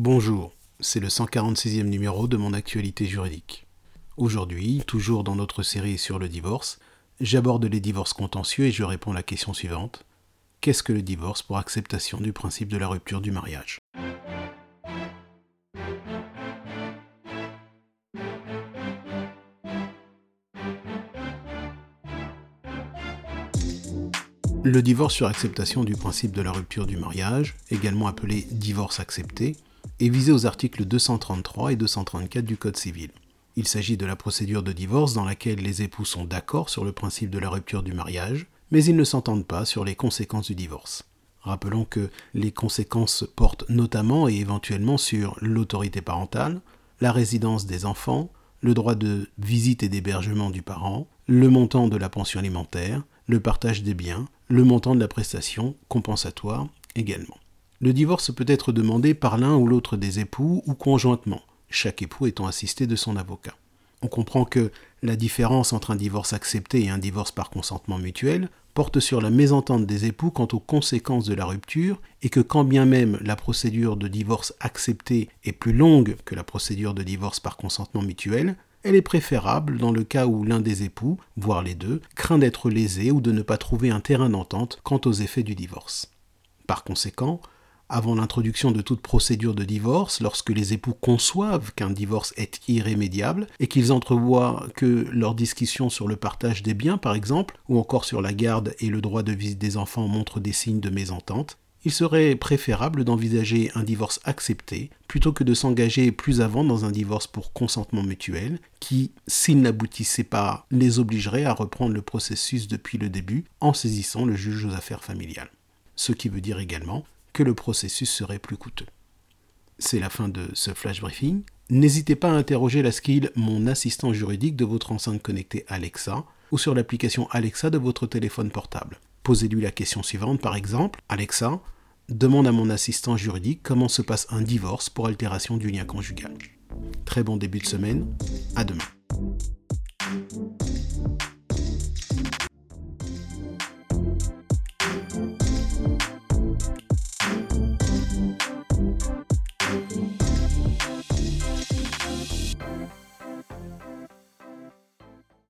Bonjour, c'est le 146e numéro de mon actualité juridique. Aujourd'hui, toujours dans notre série sur le divorce, j'aborde les divorces contentieux et je réponds à la question suivante. Qu'est-ce que le divorce pour acceptation du principe de la rupture du mariage? Le divorce sur acceptation du principe de la rupture du mariage, également appelé divorce accepté, est visé aux articles 233 et 234 du Code civil. Il s'agit de la procédure de divorce dans laquelle les époux sont d'accord sur le principe de la rupture du mariage, mais ils ne s'entendent pas sur les conséquences du divorce. Rappelons que les conséquences portent notamment et éventuellement sur l'autorité parentale, la résidence des enfants, le droit de visite et d'hébergement du parent, le montant de la pension alimentaire, le partage des biens, le montant de la prestation compensatoire également. Le divorce peut être demandé par l'un ou l'autre des époux ou conjointement, chaque époux étant assisté de son avocat. On comprend que la différence entre un divorce accepté et un divorce par consentement mutuel porte sur la mésentente des époux quant aux conséquences de la rupture et que quand bien même la procédure de divorce accepté est plus longue que la procédure de divorce par consentement mutuel, elle est préférable dans le cas où l'un des époux, voire les deux, craint d'être lésé ou de ne pas trouver un terrain d'entente quant aux effets du divorce. Par conséquent, avant l'introduction de toute procédure de divorce, lorsque les époux conçoivent qu'un divorce est irrémédiable et qu'ils entrevoient que leur discussion sur le partage des biens, par exemple, ou encore sur la garde et le droit de visite des enfants montrent des signes de mésentente, il serait préférable d'envisager un divorce accepté plutôt que de s'engager plus avant dans un divorce pour consentement mutuel qui, s'il n'aboutissait pas, les obligerait à reprendre le processus depuis le début en saisissant le juge aux affaires familiales. Ce qui veut dire également le processus serait plus coûteux. C'est la fin de ce flash briefing. N'hésitez pas à interroger la skill Mon assistant juridique de votre enceinte connectée Alexa ou sur l'application Alexa de votre téléphone portable. Posez-lui la question suivante par exemple Alexa, demande à mon assistant juridique comment se passe un divorce pour altération du lien conjugal. Très bon début de semaine, à demain.